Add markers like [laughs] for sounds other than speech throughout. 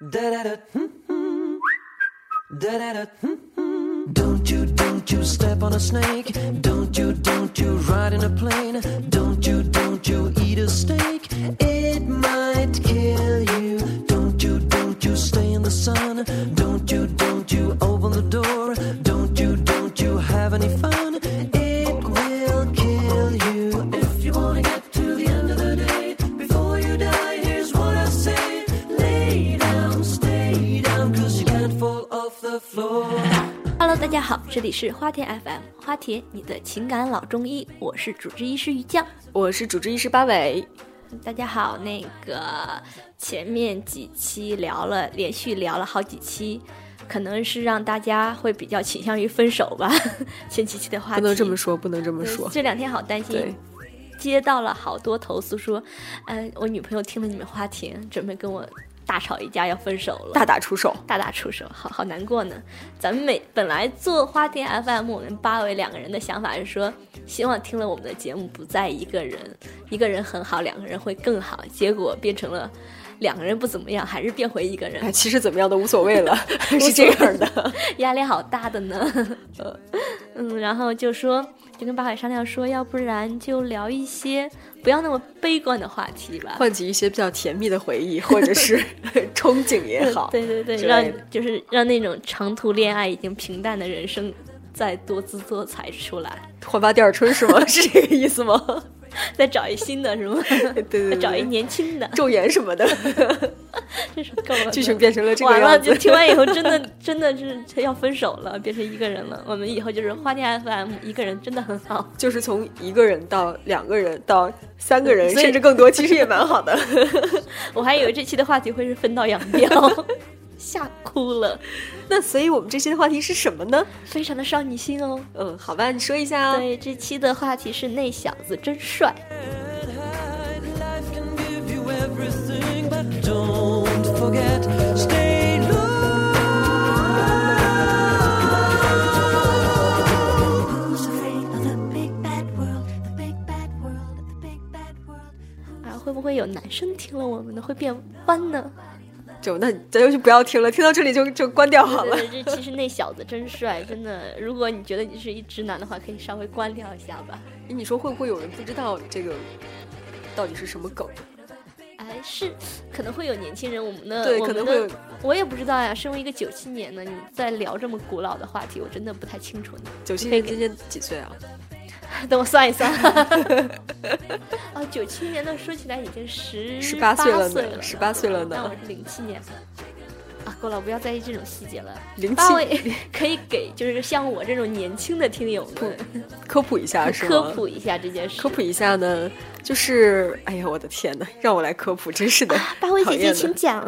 Hmm, hmm. Hmm, don't you, don't you step on a snake. Don't you, don't you ride in a plane. Don't you, don't you eat a steak. It might kill you. Don't you, don't you stay in the sun. Don't you, don't you open the door. Don't you, don't you have any fun. 家好，这里是花田 FM，花田你的情感老中医，我是主治医师于酱。我是主治医师八尾，大家好，那个前面几期聊了，连续聊了好几期，可能是让大家会比较倾向于分手吧。[laughs] 前几期的话题不能这么说，不能这么说。这两天好担心，接到了好多投诉说，嗯、我女朋友听了你们花田，准备跟我大吵一架，要分手了。大打出手，大打出手，好好难过呢。咱们每本来做花田 FM，我们八位两个人的想法是说，希望听了我们的节目不再一个人，一个人很好，两个人会更好。结果变成了两个人不怎么样，还是变回一个人哎，，其实怎么样都无所谓了，[laughs] 是这样的。[laughs] 压力好大的呢。[laughs] 嗯，然后就说，就跟八海商量说，要不然就聊一些不要那么悲观的话题吧。唤起一些比较甜蜜的回忆，或者是憧憬也好。对对对，让就是让那种长途恋爱已经平淡的人生再多姿多彩出来。焕发第二春是吗？是这个意思吗？再找一新的是吗？对对对，再找一年轻的，昼颜什么的，[laughs] 这是够了。[laughs] 剧情变成了这个完了，就。听完以后，真的真的是要分手了，变成一个人了。我们以后就是花店 FM，一个人真的很好。就是从一个人到两个人到三个人，甚至更多，其实也蛮好的。[laughs] 我还以为这期的话题会是分道扬镳，吓哭了，那所以我们这期的话题是什么呢？非常的少女心哦。嗯，好吧，你说一下。对，这期的话题是那小子真帅。啊，会不会有男生听了我们的？会变弯呢？就那咱就不要听了，听到这里就就关掉好了。对对，这其实那小子真帅，真的。如果你觉得你是一直男的话，可以稍微关掉一下吧。你说会不会有人不知道这个到底是什么梗？哎，是，可能会有年轻人，我们的对可能会有我也不知道呀。身为一个九七年的，你在聊这么古老的话题，我真的不太清楚呢。九七年今年几岁啊？[laughs] 等我算一算。[laughs] 哦，九七年的说起来已经十十八岁了呢十八，岁了呢那我是零七年。啊，够了，不要在意这种细节了。零八七位 [laughs] 可以给就是像我这种年轻的听友们科普一下是吗？科普一下这件事。科普一下呢，就是哎呀，我的天呐，让我来科普，真是的，八位姐姐请讲。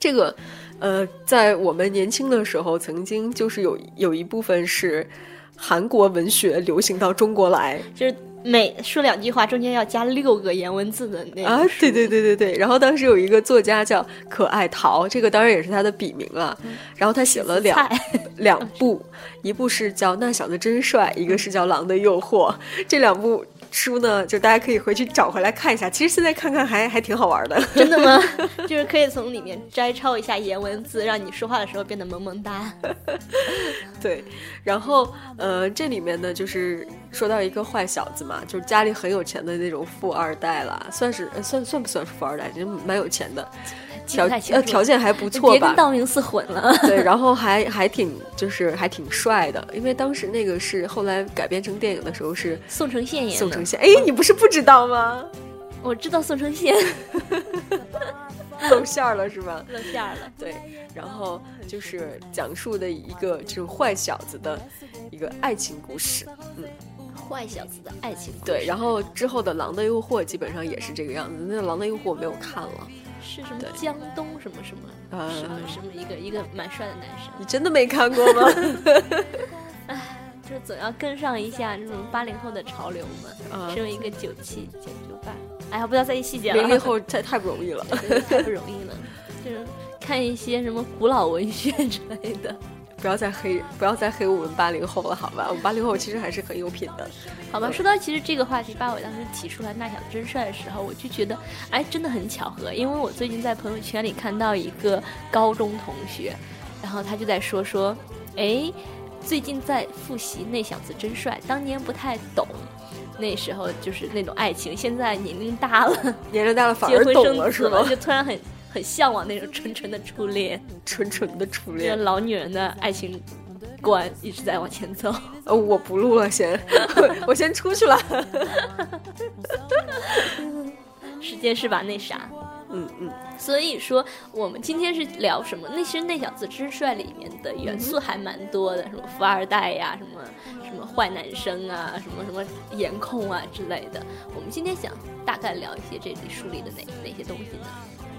这个，呃，在我们年轻的时候，曾经就是有有一部分是韩国文学流行到中国来就是每说两句话中间要加六个颜文字的那啊，对对对对对。然后当时有一个作家叫可爱桃，这个当然也是他的笔名了。然后他写了两 [laughs] 两部，一部是叫《那小子真帅》，一个是叫《狼的诱惑》。这两部书呢，就大家可以回去找回来看一下。其实现在看看还还挺好玩的。真的吗？[laughs] 就是可以从里面摘抄一下颜文字，让你说话的时候变得萌萌哒。[laughs] 对，然后呃，这里面呢，就是说到一个坏小子嘛，就是家里很有钱的那种富二代啦，算是呃算算不算是富二代？就蛮有钱的，条呃条件还不错吧别跟？道明寺混了。[laughs] 对，然后还还挺就是还挺帅的，因为当时那个是后来改编成电影的时候是宋承宪演的，宋承宪，哎，你不是不知道吗？我知道宋承宪 [laughs] 露馅儿了是吧？露馅儿了。对，然后就是讲述的一个这种坏小子的一个爱情故事。嗯坏小子的爱情故事对，然后之后的《狼的诱惑》基本上也是这个样子。那《狼的诱惑》我没有看了，是什么江东什么什么呃什么什么一个一个蛮帅的男生，你真的没看过吗？[laughs] 哎就是总要跟上一下那种八零后的潮流嘛。啊身为一个九七九九八，哎呀，不要在意细节了，零零后 [laughs] 太太不容易了。太不容易了，就是看一些什么古老文学之类的。不要再黑，不要再黑我们八零后了，好吧？我们八零后其实还是很有品的。好吧，说到其实这个话题，八尾当时提出来那小子真帅的时候，我就觉得，哎，真的很巧合，因为我最近在朋友圈里看到一个高中同学，然后他就在说说，哎，最近在复习那小子真帅，当年不太懂，那时候就是那种爱情，现在年龄大了，[laughs] 年龄大了反而懂了，是吗？就突然很很向往那种纯纯的初恋，[laughs] 纯纯的初这恋。老女人的爱情观一直在往前走。呃，我不录了，先，[laughs] 我先出去了。[laughs] 时间是把那啥。嗯嗯，所以说，我们今天是聊什么？那其实那小子之帅里面的元素还蛮多的，什么富二代呀，什么什么坏男生啊，什么什么颜控啊之类的。我们今天想大概聊一些这里书里的哪哪些东西呢？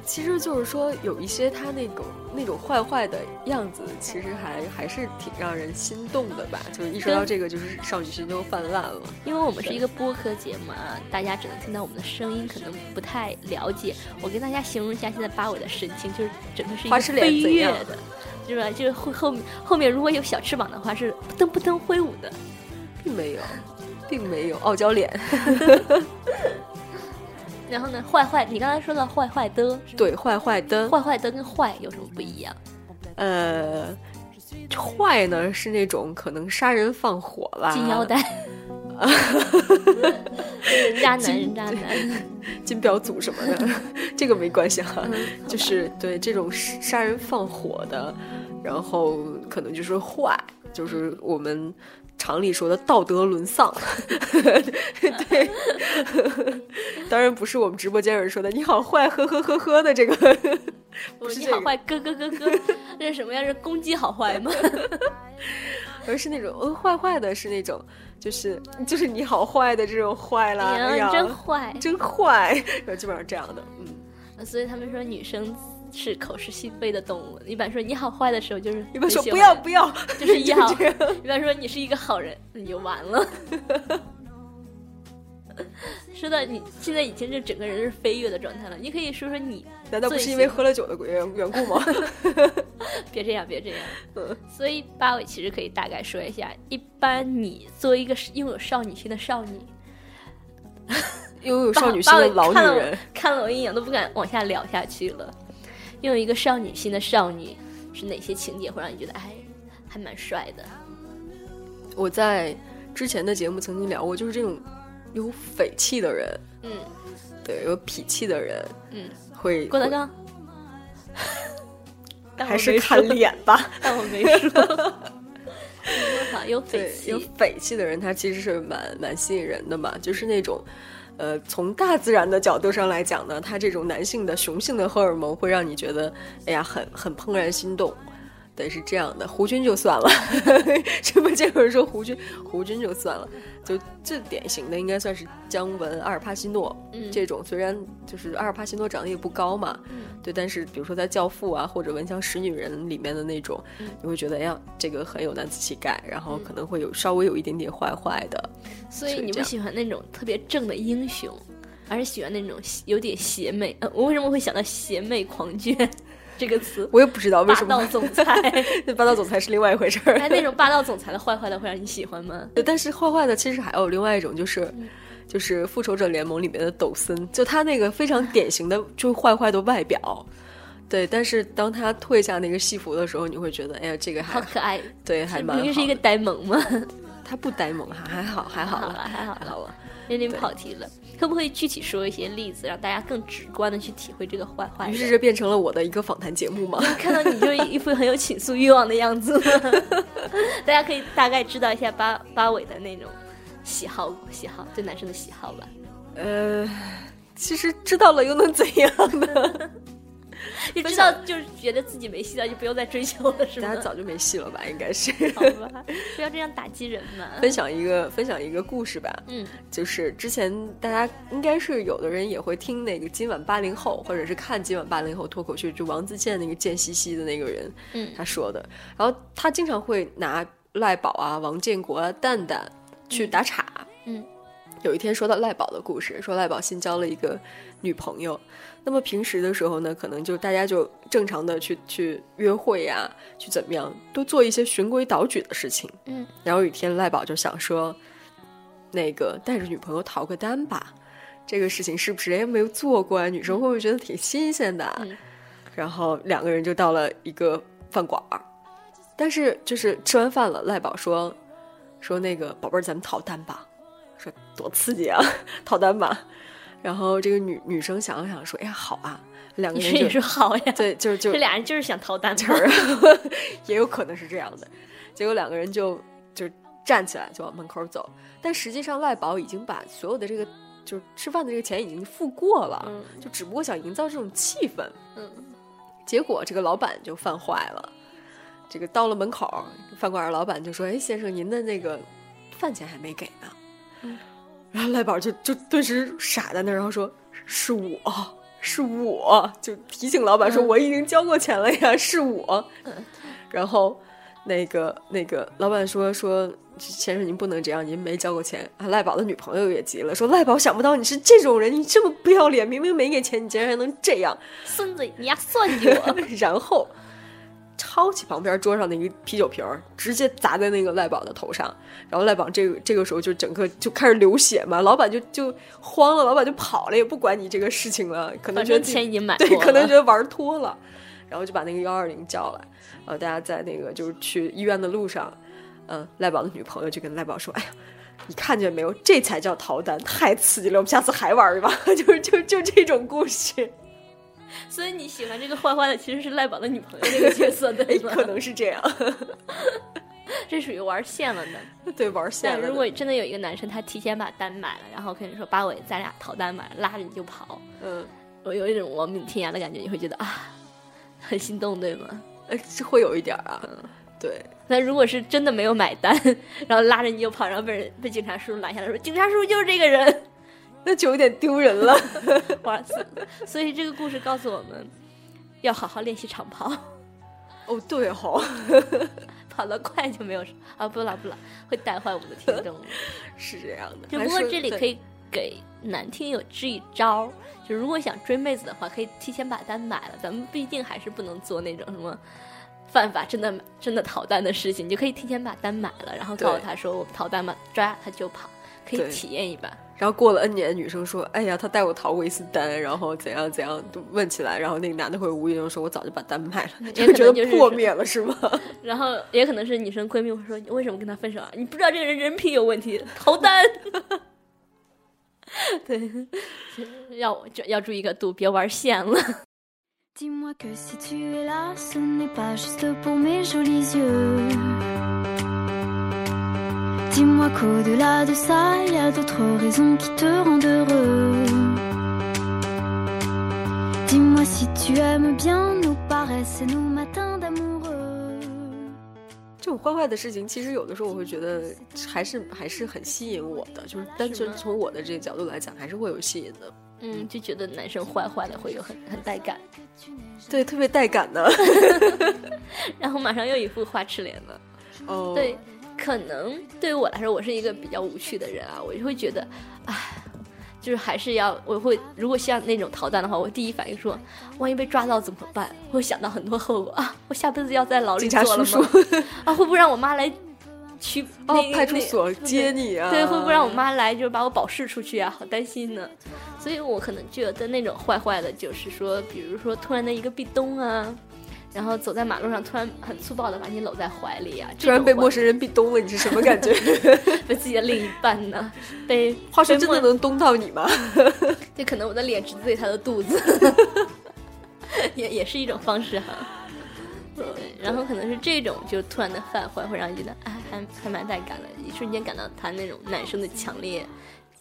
其实就是说，有一些他那种那种坏坏的样子，其实还还是挺让人心动的吧。就是一说到这个，就是少女心就泛滥了。因为我们是一个播客节目啊，大家只能听到我们的声音，可能不太了解。我跟大家形容一下现在八尾的神情，就是整个是一个飞跃的，是吧？就是后后面后面如果有小翅膀的话，是扑腾扑腾挥舞的。并没有，并没有傲娇脸。然后呢，坏坏，你刚才说到坏坏的，对，坏坏的。坏坏的跟坏有什么不一样？呃，坏呢是那种可能杀人放火啦，金腰带，人渣男，人渣男，金表 [laughs] 组什么的，[laughs] 这个没关系哈、嗯就是对这种杀人放火的，然后可能就是坏，就是我们常理说的道德沦丧。[laughs] 对，当然不是我们直播间有人说的“你好坏”呵呵呵呵的这个，我是这个你好坏，咯咯咯咯，这是什么呀？是攻击好坏吗？而是那种嗯坏坏的，是那种就是就是你好坏的这种坏啦，你真坏。真坏，[laughs] 然后基本上这样的，嗯。所以他们说女生是口是心非的动物。一般说你好坏的时候，就是一般说不要不要，就是一好。一般说你是一个好人，你就完了。[laughs] [laughs] 说到你现在已经是整个人是飞跃的状态了，你可以说说你难道不是因为喝了酒的缘缘故吗？[laughs] 别这样，别这样。[laughs] 嗯所以八尾其实可以大概说一下，一般你作为一个拥有少女心的少女，拥有少女心的老女人，看了我一眼都不敢往下聊下去了。拥有一个少女心的少女是哪些情节会让你觉得哎还蛮帅的？我在之前的节目曾经聊过，就是这种有匪气的人，嗯对，有痞气的人嗯，会会郭德纲。[laughs] 还是看，脸吧。[laughs] 但我没说。[laughs] 好，有匪气，有气，匪气的人，他其实是蛮蛮吸引人的嘛，就是那种。呃，从大自然的角度上来讲呢，他这种男性的雄性的荷尔蒙会让你觉得，哎呀，很很怦然心动。对，是这样的。胡军就算了，直播间有人说胡军，胡军就算了，就最典型的应该算是姜文、阿尔帕西诺、嗯这种。虽然就是阿尔帕西诺长得也不高嘛，嗯对，但是比如说在《教父》啊或者《闻香识女人》里面的那种，嗯你会觉得哎呀，这个很有男子气概，然后可能会有稍微有一点点坏坏的。所以你不喜欢那种特别正的英雄，而是喜欢那种有点邪魅。呃，我为什么会想到邪魅狂 [laughs] 狷这个词？我也不知道为什么霸，道总裁，[laughs] 那霸道总裁是另外一回事儿。哎，那种霸道总裁的坏坏的会让你喜欢吗？对但是坏坏的其实还有另外一种，就是。嗯就是复仇者联盟里面的抖森，就他那个非常典型的就坏坏的外表，对。但是当他褪下那个戏服的时候，你会觉得，哎呀，这个还好可爱，对，还蛮好。明明是一个呆萌吗。他不呆萌，哈还好，还好好了，还好了，还好了。有点跑题了。可不可以具体说一些例子，让大家更直观的去体会这个坏坏？于是这变成了我的一个访谈节目吗。[laughs] 看到你就一副很有倾诉欲望的样子，大家可以大概知道一下八八尾的那种喜好喜好，对男生的喜好吧。呃，其实知道了又能怎样呢？就知道就是觉得自己没戏了，就不用再追求了，是吗大家？早就没戏了吧？应该是。好吧，不要这样打击人嘛。分享一个分享一个故事吧，嗯就是之前大家应该是有的人也会听那个今晚八零后，或者是看今晚八零后脱口秀，就王自健那个贱兮兮的那个人，嗯他说的。然后他经常会拿赖宝啊、王建国啊、蛋蛋去打岔，嗯，有一天说到赖宝的故事，说赖宝新交了一个女朋友，那么平时的时候呢，可能就大家就正常的去去约会呀，去怎么样，都做一些循规蹈矩的事情。嗯，然后有一天赖宝就想说，那个带着女朋友逃个单吧，这个事情是不是也没有做过啊？女生会不会觉得挺新鲜的啊？嗯然后两个人就到了一个饭馆儿，但是就是吃完饭了，赖宝说说那个宝贝儿，咱们逃单吧，说多刺激啊，[laughs] 逃单吧。然后这个女女生想了想说，哎呀，好啊，两个人也人就说好呀，对，就就这俩人就是想逃单词。儿，[laughs] 也有可能是这样的。结果两个人就就站起来就往门口走，但实际上赖宝已经把所有的这个就是吃饭的这个钱已经付过了，嗯就只不过想营造这种气氛。嗯，结果这个老板就犯坏了，这个到了门口，饭馆的老板就说：“哎，先生，您的那个饭钱还没给呢。嗯然后赖宝就就顿时傻在那儿，然后说：“是我，是我。”就提醒老板说：“嗯我已经交过钱了呀，是我。嗯 [laughs] 然后那个那个老板说说。先生，您不能这样，您没交过钱啊！赖宝的女朋友也急了，说：“赖宝，想不到你是这种人，你这么不要脸，明明没给钱，你竟然还能这样。”孙子，你丫算计我！[laughs] 然后抄起旁边桌上的一个啤酒瓶儿，直接砸在那个赖宝的头上。然后赖宝这个这个时候就整个就开始流血嘛，老板就就慌了，[laughs] 老板就跑了，也不管你这个事情了，可能觉得钱已经买对，可能觉得玩脱了，然后就把那个幺二零叫来，然后大家在那个就是去医院的路上，嗯，赖宝的女朋友就跟赖宝说：“哎呀。”你看见没有？这才叫逃单，太刺激了！我们下次还玩去吧。[laughs] 就是就就这种故事，所以你喜欢这个坏坏的其实是赖宝的女朋友这个角色，对吗？[laughs] 可能是这样。[laughs] 这属于玩线了呢。对，玩线了。但如果真的有一个男生他提前把单买了，然后跟你说八尾咱俩逃单吧，拉着你就跑，嗯，我有一种亡命天涯的感觉，你会觉得啊，很心动，对吗？呃，是会有一点儿啊。对，那如果是真的没有买单，[laughs] 然后拉着你就跑，然后被人被警察叔叔拦下来说警察叔叔就是这个人，那就有点丢人了。[laughs] 哇塞！所以这个故事告诉我们，要好好练习长跑，哦，对吼，[laughs] 跑得快就没有事啊，不了不了，会带坏我们的听众。[laughs] 是这样的。只不过这里可以，给男听友支一招，就如果想追妹子的话，可以提前把单买了。咱们毕竟还是不能做那种什么犯法、真的真的逃单的事情，你就可以提前把单买了，然后告诉他说我们逃单嘛，抓他就跑，可以体验一把。然后过了 N 年，女生说：“哎呀，他带我逃过一次单，然后怎样怎样，都问起来。”然后那个男的会无意中说：“我早就把单卖了。”也就觉得破灭了，是吗？[laughs] 然后也可能是女生闺蜜会说：“你为什么跟他分手啊？你不知道这个人人品有问题，逃单。[laughs] ”对，[laughs] 要就要注意个度，别玩线了。Dis-moi que si tu es là, ce n'est pas juste pour mes jolis yeux. Dis-moi qu'au-delà de ça, il y a d'autres raisons qui te rendent heureux. Dis-moi si tu aimes bien nos paresses et nos matins d'amoureux. 这种坏坏的事情，其实有的时候我会觉得还是还是很吸引我的，就是单纯吗从我的这个角度来讲，还是会有吸引的。嗯，就觉得男生坏坏的会有很很带感，对，特别带感的。然后马上又一副花痴脸了。哦，对，可能对于我来说，我是一个比较无趣的人啊，我就会觉得，唉，就是还是要，我会如果像那种逃单的话，我第一反应说，万一被抓到怎么办？我会想到很多后果啊，我下辈子要在牢里警察坐了叔吗？[laughs] 叔啊，会不会让我妈来去哦那，个派出所接你啊？对，会不会让我妈来就是把我保释出去啊？好担心呢。所以我可能觉得那种坏坏的，就是说，比如说突然的一个壁咚啊，然后走在马路上突然很粗暴的把你搂在怀里啊，突然被陌生生人壁咚了，你是什么感觉？[laughs] 被自己的另一半呢，被 [laughs] 话说，真的能咚到你吗？[laughs] 就可能我的脸直对他的肚子，也也是一种方式哈。对，然后可能是这种就突然的犯坏，会让你觉得哎，还还蛮带感的，一瞬间感到他那种男生的强烈，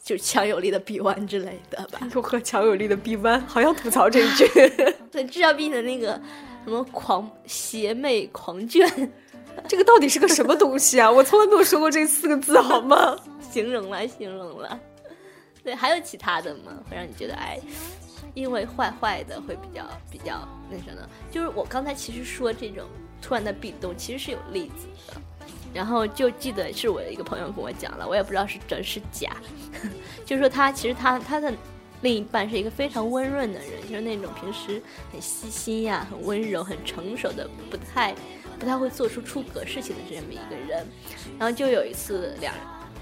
就是强有力的臂弯之类的吧。如何强有力的臂弯，好像吐槽这一句。对，至少比你的那个什么狂邪魅狂卷 [laughs] 这个到底是个什么东西啊？我从来没有说过这四个字，好吗？[laughs] 形容了，形容了。对，还有其他的吗？会让你觉得哎，因为坏坏的会比较比较那什么？就是我刚才其实说这种突然的壁咚，其实是有例子的。然后就记得是我的一个朋友跟我讲了，我也不知道是真是假，[laughs] 就是说他其实他他的另一半是一个非常温润的人，就是那种平时很细心呀、很温柔、很成熟的，不太不太会做出出格事情的这么一个人。然后就有一次两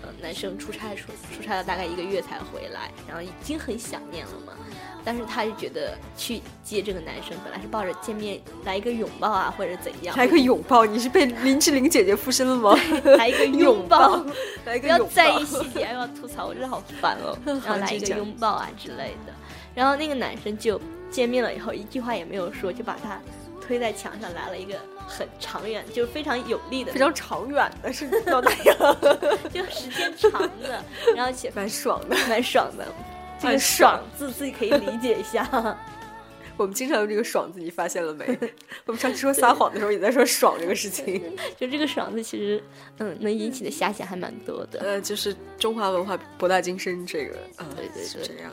呃男生出差出出差了大概一个月才回来，然后已经很想念了嘛。但是他就觉得去接这个男生，本来是抱着见面来一个拥抱啊，或者怎样，来个拥抱，你是被林志玲姐姐附身了吗？来一个 [laughs] 拥抱，来个拥抱在意细节，还要吐槽，我真的好烦哦。[laughs] 然后来一个拥抱啊之类的，然后那个男生就见面了以后，一句话也没有说，就把他推在墙上，来了一个很长远，就是非常有利的，非常长远的，是到哪样？就时间长的，然后且蛮爽的。蛮爽的。这个爽爽字自己可以理解一下，[laughs] 我们经常用这个“爽”字，你发现了没？[laughs] 我们上次说撒谎的时候也在说“爽”这个事情。[laughs] 就这个爽字其实，嗯，能引起的遐想还蛮多的。呃，就是中华文化博大精深，这个啊，对对对是这样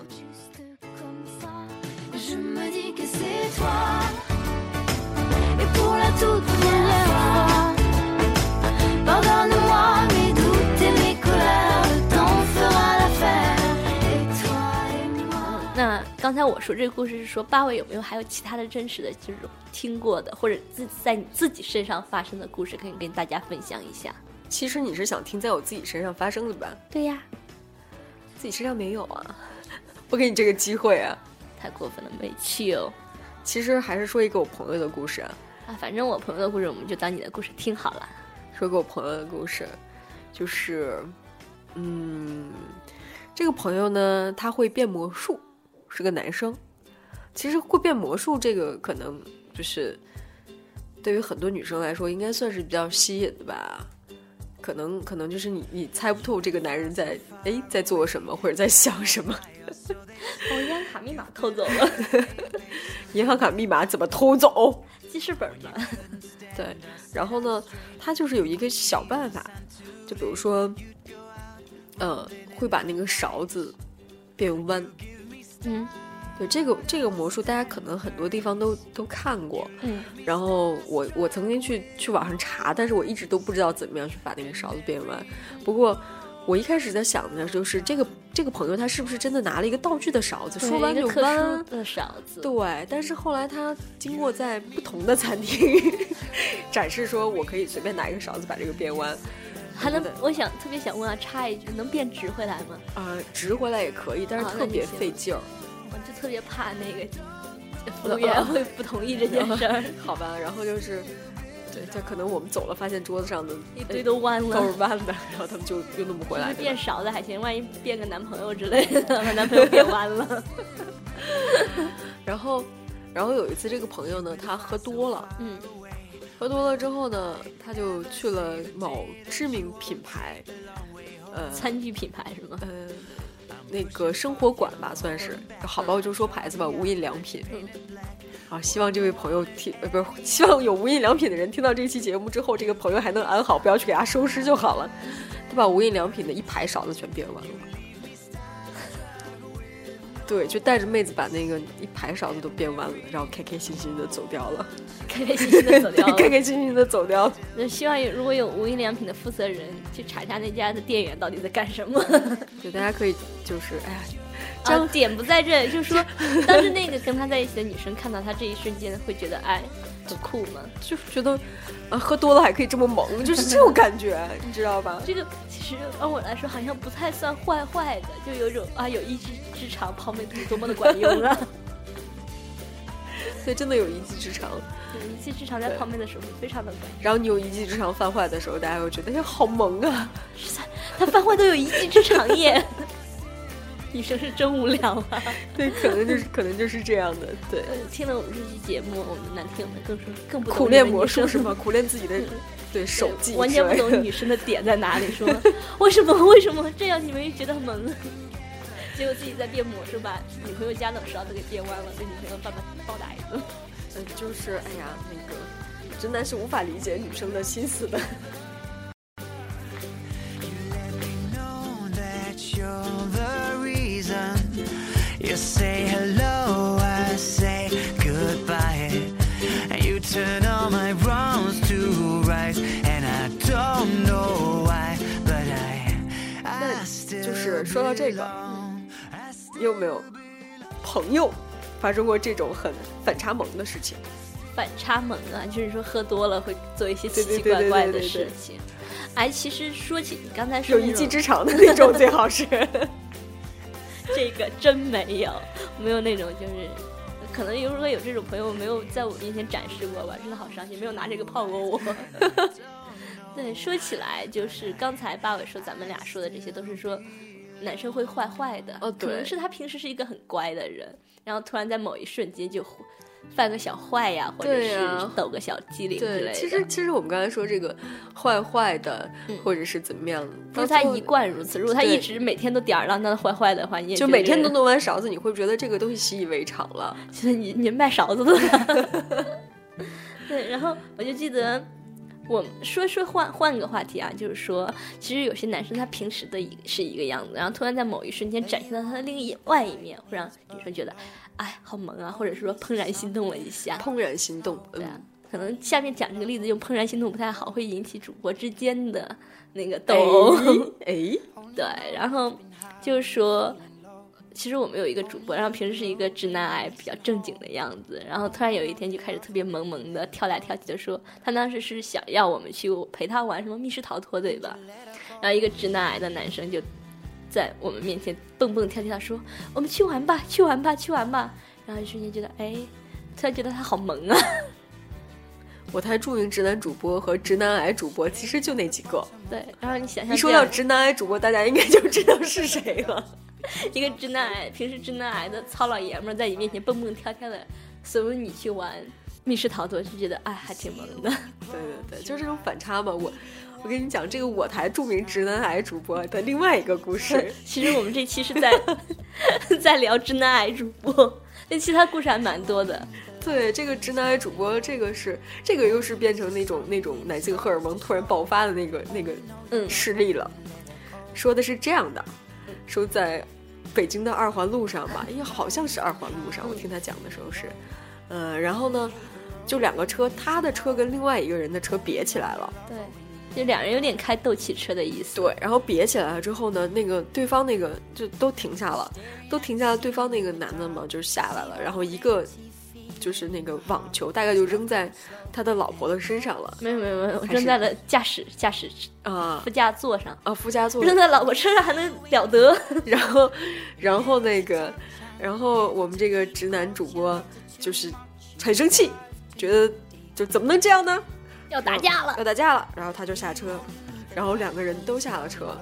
那刚才我说这个故事是说八尾有没有还有其他的真实的这种听过的，或者自在你自己身上发生的故事，可以跟大家分享一下？其实你是想听在我自己身上发生的吧？对呀，自己身上没有啊，不给你这个机会啊。太过分了，没趣哦。其实还是说一个我朋友的故事啊，啊，反正我朋友的故事，我们就当你的故事听好了。说给我朋友的故事，就是，嗯，这个朋友呢，他会变魔术，是个男生。其实会变魔术这个，可能就是对于很多女生来说，应该算是比较吸引的吧。可能可能就是你你猜不透这个男人在哎在做什么或者在想什么。[laughs] 我银行卡密码偷走了，[laughs] 银行卡密码怎么偷走？记事本呢？[laughs] 对，然后呢，他就是有一个小办法，就比如说，呃，会把那个勺子变弯。嗯对，这个这个魔术，大家可能很多地方都都看过。嗯，然后我我曾经去去网上查，但是我一直都不知道怎么样去把那个勺子变弯。不过我一开始在想的就是这个这个朋友他是不是真的拿了一个道具的勺子，说弯就弯殊？的勺子。对，但是后来他经过在不同的餐厅 [laughs] 展示，说我可以随便拿一个勺子把这个变弯，还能，我想特别想问啊，插一句，能变直回来吗？啊、直回来也可以，但是特别费劲儿。我就特别怕那个 [laughs] 服务员会不同意这件事儿，[laughs] 好吧，然后就是，对，就可能我们走了，发现桌子上的一堆都弯了都是了。弯的，然后他们就又弄不回来。了变勺子还行，万一变个男朋友之类的，把男朋友变弯了。[laughs] 然后，然后有一次这个朋友呢，他喝多了，嗯，喝多了之后呢，他就去了某知名品牌，呃餐具品牌是吗？呃，那个生活馆吧，算是好吧，我就说牌子吧，无印良品。嗯啊，希望这位朋友听，呃，不是，希望有无印良品的人听到这期节目之后，这个朋友还能安好，不要去给他收尸就好了。他把无印良品的一排勺子全变完了。对，就带着妹子把那个一排勺子都变弯了，然后开开心心的走掉了，[laughs] 开开心心的走掉了，开。开心心的走掉了。那希望有如果有无印良品的负责人去查查那家的店员到底在干什么。对，大家可以就是，哎呀，这样啊，点不在这里，就是说，[laughs] 当时那个跟他在一起的女生看到他这一瞬间，会觉得哎，很酷吗？就是觉得，啊，喝多了还可以这么萌，[laughs] 就是这种感觉，你知道吧？这个其实按我来说好像不太算坏坏的，就有种啊有一技之长，泡妹是多么的管用啊！[laughs] 所以真的有一技之长。有一技之长在泡妹的时候非常的管用。然后你有一技之长犯坏的时候，大家会觉得哎好萌啊！他犯坏都有一技之长耶！女生是真无聊啊！[laughs] 对，可能就是可能就是这样的，对。呃，听了我们这期节目，我们男听友们更是更不苦练魔术是吗？苦练自己的对手技，完全不懂女生的点在哪里，说 [laughs] 为什么为什么这样你们也觉得萌？[laughs] 结果自己在变魔术，把女朋友家的勺子给变弯了，被女朋友爸爸暴打一顿。嗯，就是哎呀，那个直男是无法理解女生的心思的。know that you're the 说到这个，你有没有朋友发生过这种很反差萌的事情？反差萌啊，就是说喝多了会做一些奇奇怪怪的事情。哎，其实说起你刚才说有一技之长的那种最好是。[laughs] 这个真没有，没有那种就是，可能如果有这种朋友没有在我面前展示过吧，真的好伤心，没有拿这个泡过我。[laughs] 对，说起来就是刚才八尾说咱们俩说的这些都是说男生会坏坏的，哦可能是他平时是一个很乖的人，然后突然在某一瞬间就犯个小坏呀，或者是抖个小机灵之类对，的。其实其实我们刚才说这个坏坏的，或者是怎么样，到最后不是他一贯如此，如果他一直每天都吊儿郎当的坏坏的话，你也就每天都弄完勺子，你会觉得这个东西习以为常了。就 [laughs] 是你你卖勺子的。[laughs] 对，然后我就记得，我说说换换个话题啊，就是说，其实有些男生他平时的一是一个样子，然后突然在某一瞬间展现到他的另一外一面，会让女生觉得，哎，好萌啊，或者是说怦然心动了一下。怦然心动，嗯对啊，可能下面讲这个例子用怦然心动不太好，会引起主播之间的那个斗殴。[laughs] 哎，对，然后就是说，其实我们有一个主播，然后平时是一个直男癌，比较正经的样子，然后突然有一天就开始特别萌萌的跳来跳去的说，他当时是想要我们去陪他玩什么密室逃脱，对吧？然后一个直男癌的男生就在我们面前蹦蹦跳跳地说，我们去玩吧，去玩吧，去玩吧。然后一瞬间觉得，哎，突然觉得他好萌啊。[laughs] 我台著名直男主播和直男癌主播其实就那几个。对，然后你想象一说到直男癌主播，大家应该就知道是谁了。[laughs] 一个直男癌，平时直男癌的糙老爷们儿在你面前蹦蹦跳跳的怂恿你去玩密室逃脱，就觉得哎还挺萌的。[laughs] 对对对，就是这种反差嘛。我我跟你讲，这个我台著名直男癌主播的另外一个故事。[laughs] 其实我们这期是在在聊直男癌主播，那其他故事还蛮多的。对，这个直男癌主播，这个是这个又是变成那种那种男性荷尔蒙突然爆发的那个那个嗯事例了。说的是这样的，说在北京的二环路上吧，因为，好像是二环路上，我听他讲的时候是，呃，然后呢，就两个车，他的车跟另外一个人的车别起来了。对，就两人有点开斗气车的意思。对，然后别起来了之后呢，那个对方那个就都停下了，都停下了。对方那个男的嘛，就是下来了，然后一个就是那个网球，大概就扔在他的老婆的身上了没有没有没有，我扔在了驾驶驾驶啊副驾座上，啊，副驾座，扔在老婆车上还能了得？[laughs] 然后然后那个，然后我们这个直男主播就是很生气，觉得就怎么能这样呢？要打架了，要打架了，然后他就下车，然后两个人都下了车，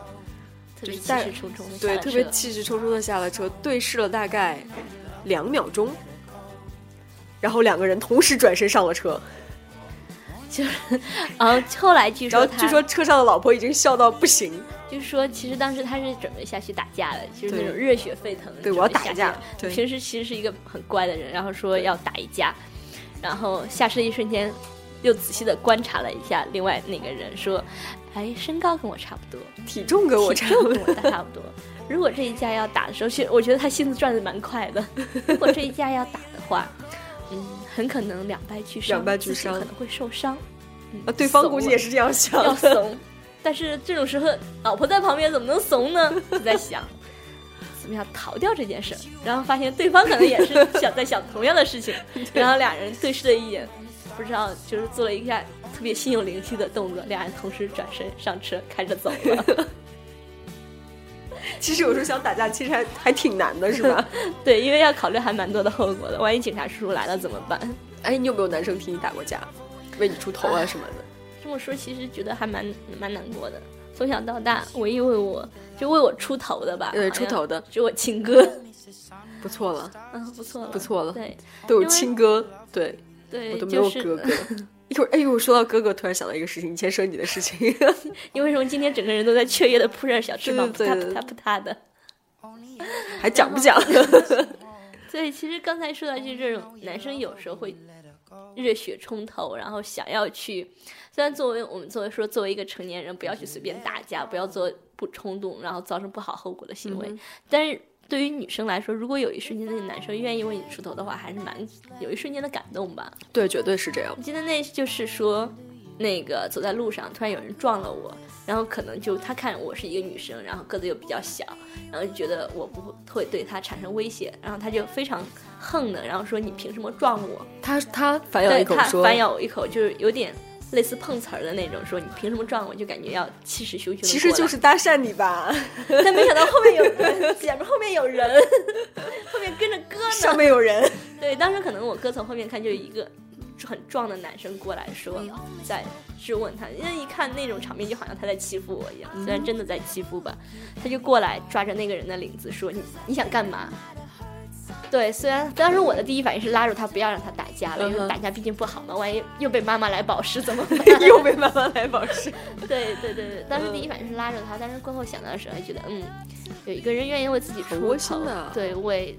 特别气在势冲冲的对，特别气势冲冲的下了车，对视了大概两秒钟，然后两个人同时转身上了车，就是，[laughs] 然后后来据然后说他据说车上的老婆已经笑到不行，就是说，其实当时他是准备下去打架的，就是那种热血沸腾的。对我要打架对平时其实是一个很乖的人，然后说要打一架，然后下车的一瞬间，又仔细的观察了一下另外那个人，说：“哎，身高跟我差不多，体重跟我差不多。重跟我差不多。如果这一架要打的时候，其实我觉得他心思转的蛮快的。[laughs] 如果这一架要打的话，嗯，很可能两败俱伤，两败俱自己伤可能会受伤。嗯啊，对方估计也是这样想要的。怂，但是这种时候老婆在旁边怎么能怂呢？[laughs] 就在想怎么样逃掉这件事儿，然后发现对方可能也是想在想同样的事情，[laughs] 然后俩人对视了一眼，不知道就是做了一下特别心有灵犀的动作，俩人同时转身上车开着走了。[laughs] 其实有时候想打架，其实还还挺难的，是吧？[laughs] 对，因为要考虑还蛮多的后果的，万一警察叔叔来了怎么办？哎，你有没有男生替你打过架，为你出头啊什么的？[laughs] 这么说，其实觉得还蛮蛮难过的。从小到大，唯一为我就为我出头的吧，对，出头的只有我亲哥。不错了，嗯，不错了，不错了，对都有亲哥，对对，我都没有就是哥哥。[laughs] 一会儿，哎呦，说到哥哥，突然想到一个事情，你先说你的事情。[laughs] 你为什么今天整个人都在雀跃的扑扇小翅膀，扑嗒扑嗒扑嗒的？[laughs] 还讲不讲？[laughs] 对，其实刚才说到就是这种男生有时候会热血冲头，然后想要去，虽然作为我们作为说作为一个成年人，不要去随便打架，不要做不冲动，然后造成不好后果的行为，嗯但是。对于女生来说，如果有一瞬间那个男生愿意为你出头的话，还是蛮有一瞬间的感动吧。对，绝对是这样我。记得那就是说，那个走在路上，突然有人撞了我，然后可能就他看我是一个女生，然后个子又比较小，然后就觉得我不会对他产生威胁，然后他就非常横的，然后说你凭什么撞我？他他反咬对一口说，他反咬我一口，就是有点类似碰瓷儿的那种，说你凭什么撞我？就感觉要气势汹汹。其实就是，搭讪你吧，[laughs] 但没想到后面有人，想着后面有人，后面跟着哥呢。上面有人。[laughs] 对，当时可能我哥从后面看，就有一个很壮的男生过来说，在质问他，因为一看那种场面，就好像他在欺负我一样，虽然真的在欺负吧，他就过来抓着那个人的领子说：“你你想干嘛？”对，虽然当时我的第一反应是拉住他，不要让他打架了，因为打架毕竟不好嘛，万一又被妈妈来保释怎么办？[laughs] 又被妈妈来保释。[laughs] 对对对对，当时第一反应是拉着他，但是过后想到的时候，觉得嗯，有一个人愿意为自己出头，对，为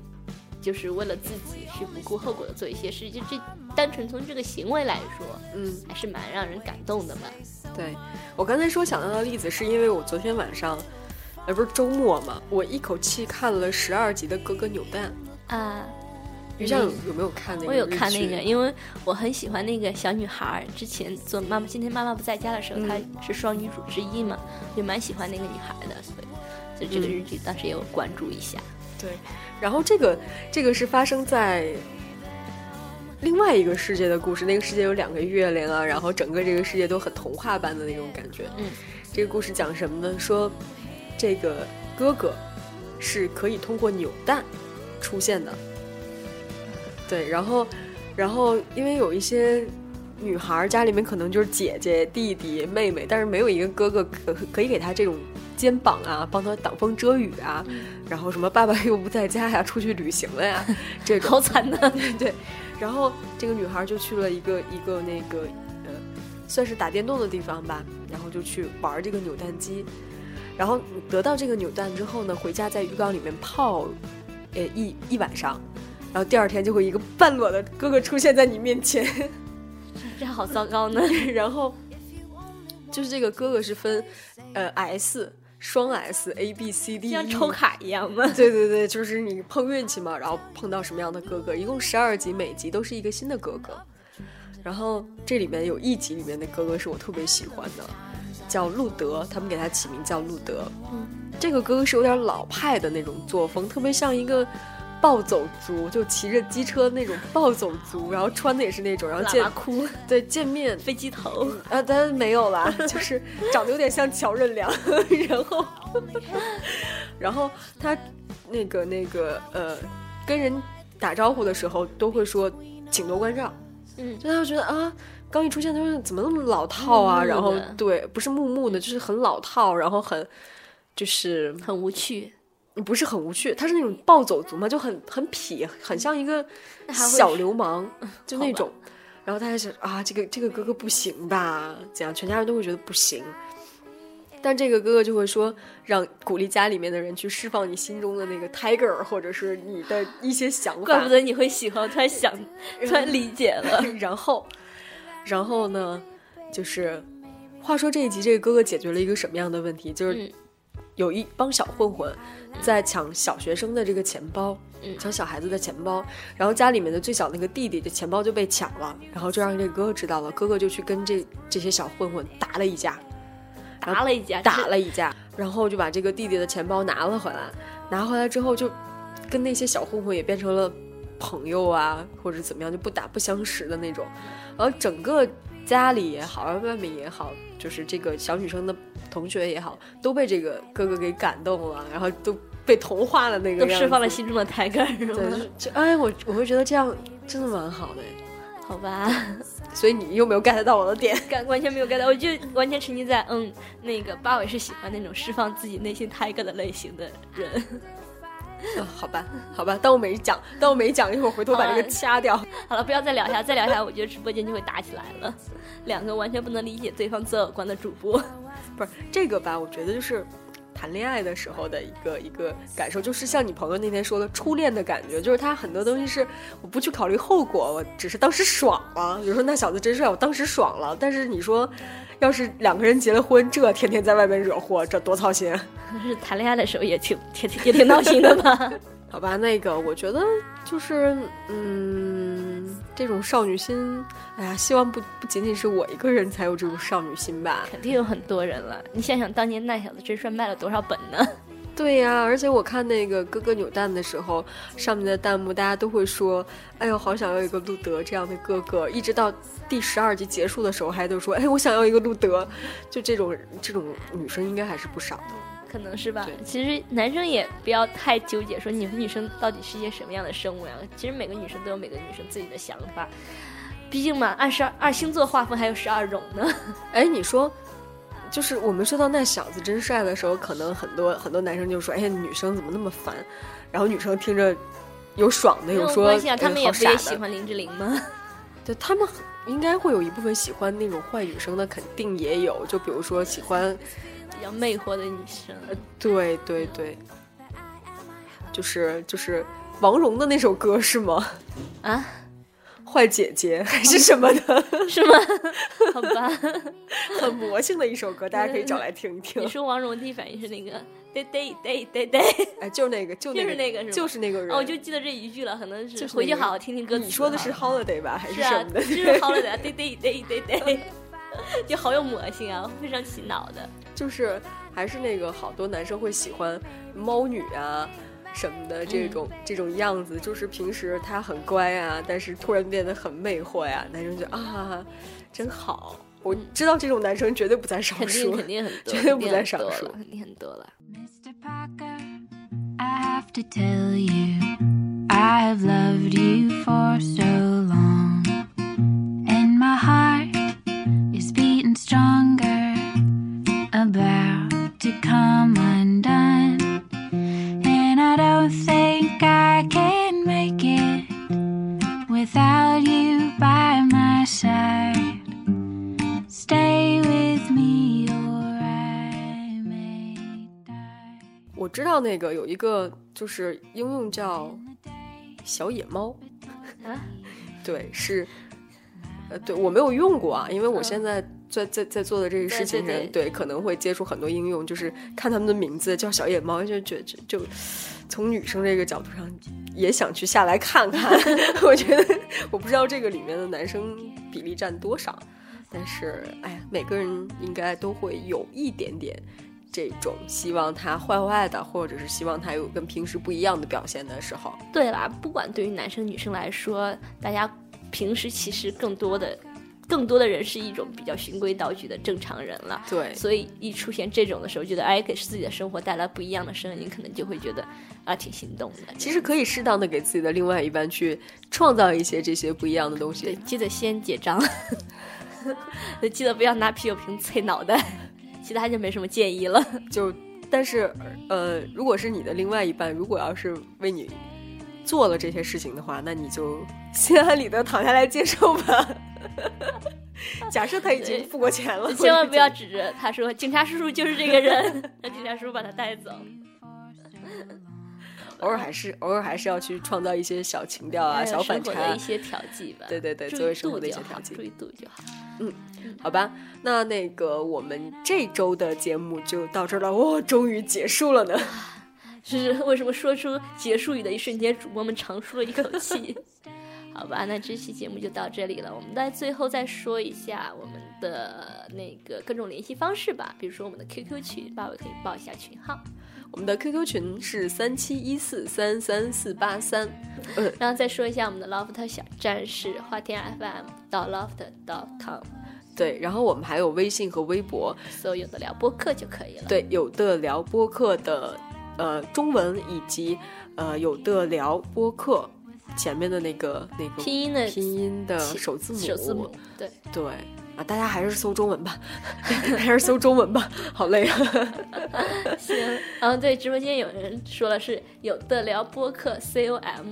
就是为了自己去不顾后果的做一些事，就这单纯从这个行为来说，嗯，还是蛮让人感动的嘛。对我刚才说想到的例子，是因为我昨天晚上，呃，不是周末嘛，我一口气看了十二集的《哥哥扭蛋》。啊，于酱有有没有看那个？我有看那个，，因为我很喜欢那个小女孩儿。之前做妈妈，今天妈妈不在家的时候，嗯她是双女主之一嘛，就蛮喜欢那个女孩的，所以就这个嗯日剧当时也有关注一下。对。然后这个这个是发生在另外一个世界的故事，那个世界有两个月亮啊，然后整个这个世界都很童话般的那种感觉。嗯，这个故事讲什么呢？说这个哥哥是可以通过扭蛋出现的。对，然后，然后因为有一些女孩儿家里面可能就是姐姐、弟弟、妹妹，但是没有一个哥哥可可以给她这种肩膀啊，帮她挡风遮雨啊，然后什么爸爸又不在家呀，出去旅行了呀，[laughs] 这种好惨呐。[laughs] 对，然后这个女孩就去了一个一个那个呃，算是打电动的地方吧，然后就去玩这个扭蛋机，然后得到这个扭蛋之后呢，回家在浴缸里面泡，呃一一晚上，然后第二天就会一个半裸的哥哥出现在你面前，[laughs] 这好糟糕呢。[laughs] 然后就是这个哥哥是分呃 S 双 S A B C D，像 E 抽卡一样吗？对对对，就是你碰运气嘛，然后碰到什么样的哥哥，一共十二集，每集都是一个新的哥哥。然后这里面有一集里面的哥哥是我特别喜欢的，叫路德，他们给他起名叫路德。嗯，这个哥哥是有点老派的那种作风，特别像一个暴走族，就骑着机车那种暴走族，然后穿的也是那种，然后喇见哭、[laughs] 对见面。飞机头，啊，当然没有啦，[laughs] 就是长得有点像乔任梁，[laughs] 然后，然后他那个那个呃，跟人打招呼的时候都会说请多关照，嗯，就他会觉得啊，刚一出现他说怎么那么老套啊，木木然后对，不是木木的，就是很老套，然后很就是很无趣。不是很无趣，他是那种暴走族嘛，就很很痞，很像一个小流氓，[laughs] 就那种。然后他就想啊，这个这个哥哥不行吧？怎样？全家人都会觉得不行。但这个哥哥就会说，让鼓励家里面的人去释放你心中的那个 tiger，或者是你的一些想法。怪不得你会喜欢，突然想，突然理解了。[laughs] 然后，然后呢，就是，话说这一集这个哥哥解决了一个什么样的问题？就是嗯有一帮小混混在抢小学生的这个钱包，嗯。抢小孩子的钱包，然后家里面的最小那个弟弟的钱包就被抢了，然后就让这哥哥知道了，哥哥就去跟这这些小混混打了一架，打了一架，打了一架，然后就把这个弟弟的钱包拿了回来，拿回来之后就跟那些小混混也变成了朋友啊，或者怎么样，就不打不相识的那种。然后整个家里也好，外面也好，就是这个小女生的同学也好，都被这个哥哥给感动了，然后都被同化了那个都释放了心中的抬杠，是对，吗？就就哎，我我会觉得这样真的蛮好的。好吧，所以你又没有 get 到我的点，感 [laughs] 完全没有 get 到，我就完全沉浸在嗯，那个八尾是喜欢那种释放自己内心 tiger 的类型的人。[laughs] 啊好吧，好吧，当我没讲，当我没讲，一会儿回头把这个掐掉。[laughs] 好了，不要再聊下，再聊下，我觉得直播间就会打起来了。两个完全不能理解对方择偶观的主播，不是这个吧？我觉得就是谈恋爱的时候的一个一个感受，就是像你朋友那天说的初恋的感觉，就是他很多东西是我不去考虑后果，我只是当时爽了。比如说那小子真帅，我当时爽了。但是你说，要是两个人结了婚，这天天在外面惹祸，这多操心。是 [laughs] 谈恋爱的时候也挺挺也挺闹心的吧？[laughs] 好吧，那个我觉得就是，嗯，这种少女心，哎呀，希望不不仅仅是我一个人才有这种少女心吧。肯定有很多人了。你想想，当年那小子真帅卖了多少本呢？[laughs] 对呀、而且我看那个哥哥扭蛋的时候，上面的弹幕大家都会说：“哎呦，好想要一个路德这样的哥哥。”一直到第十二集结束的时候，还都说：“哎，我想要一个路德。”就这种这种女生应该还是不少的。可能是吧。其实男生也不要太纠结，说你们女生到底是一些什么样的生物呀？其实每个女生都有每个女生自己的想法。毕竟嘛，二十二按星座划分还有十二种呢。[laughs] 哎，你说，就是我们说到那小子真帅的时候，可能很多很多男生就说：“哎呀，女生怎么那么烦？”然后女生听着有爽的，没有说：“关系啊，他哎们也不也喜欢林志玲吗？[laughs] 对他们应该会有一部分喜欢那种坏女生的，肯定也有。就比如说喜欢，比较魅惑的女生。对对对，就是就是王蓉的那首歌是吗？啊，坏姐姐还是什么的，[laughs] 是吗？[laughs] 好吧，很魔性的一首歌，大家可以找来听一听你。说王蓉第一反应是那个 [laughs] 对对对对对，哎，就是那个，就那个，就是那个就是那个人。哦，我就记得这一句了，可能是回去好好听听歌词。你说的是 holiday 吧，还是啊，什么的？就是好了的，对对对对对，[laughs] 就好有魔性啊，非常洗脑的。就是还是那个好多男生会喜欢猫女啊什么的这种、这种样子，就是平时他很乖啊，但是突然变得很魅惑呀，男生就啊真好。我知道这种男生绝对不在少肯定数，肯定很 [laughs] 多，绝对不在少数肯定很多了。Mr. Parker, I have to tell you, I have loved you for so long. 知道那个有一个就是应用叫小野猫，啊，[laughs] 对，是，呃，对我没有用过啊，因为我嗯现在在在在做的这个事情上，对对可能会接触很多应用，就是看他们的名字叫小野猫，就觉就就从女生这个角度上也想去下来看看。[laughs] [laughs] 我觉得我不知道这个里面的男生比例占多少，但是哎呀，每个人应该都会有一点点。这种希望他坏坏的，或者是希望他有跟平时不一样的表现的时候，对啦，不管对于男生女生来说，大家平时其实更多的。更多的人是一种比较循规蹈矩的正常人了，对所以一出现这种的时候，觉得哎，给自己的生活带来不一样的声音，可能就会觉得啊，挺心动的。其实可以适当的给自己的另外一半去创造一些这些不一样的东对西。，记得先结账，[laughs] 记得不要拿啤酒瓶啐脑袋，其他就没什么建议了。[laughs] 就，但是呃，如果是你的另外一半，如果要是为你做了这些事情的话，那你就 [laughs] 心安理得躺下来接受吧。假设他已经付过钱了，千万不要指着他说警察叔叔就是这个人，让 [laughs] 警察叔叔把他带走。偶尔还是偶尔还是要去创造一些小情调啊、小反差的一。些调剂吧。对对对作为生活的一些调剂注意度就好。嗯好吧，那那个我们这周的节目就到这儿了，哦，终于结束了呢。[laughs] 是为什么说出结束语的一瞬间，主播们长舒了一口气？[laughs] 好吧，那这期节目就到这里了。我们在最后再说一下我们的那个各种联系方式吧，比如说我们的 QQ 群，八位可以报一下群号。我们的 QQ 群是三七一四三三四八三，嗯，然后再说一下我们的 Loft 小站是花田 FM 到 Loft com，对，然后我们还有微信和微博，搜有的聊播客就可以了。对，有的聊播客的呃中文以及呃有的聊播客前面的那个那个拼音的拼音的首字母，首字母，对，对啊，大家还是搜中文吧，[laughs] 还是搜中文吧，好累啊。[laughs] 行。然后对直播间有人说了是有的聊播客 C O M，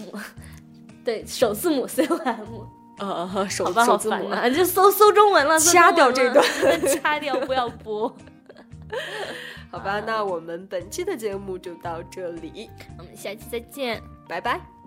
对，首字母 C O M，呃，首字母好烦呐、就搜搜中文了，掐掉这段，[laughs] 掐掉不要播。好吧，那我们本期的节目就到这里，我们下期再见。拜拜。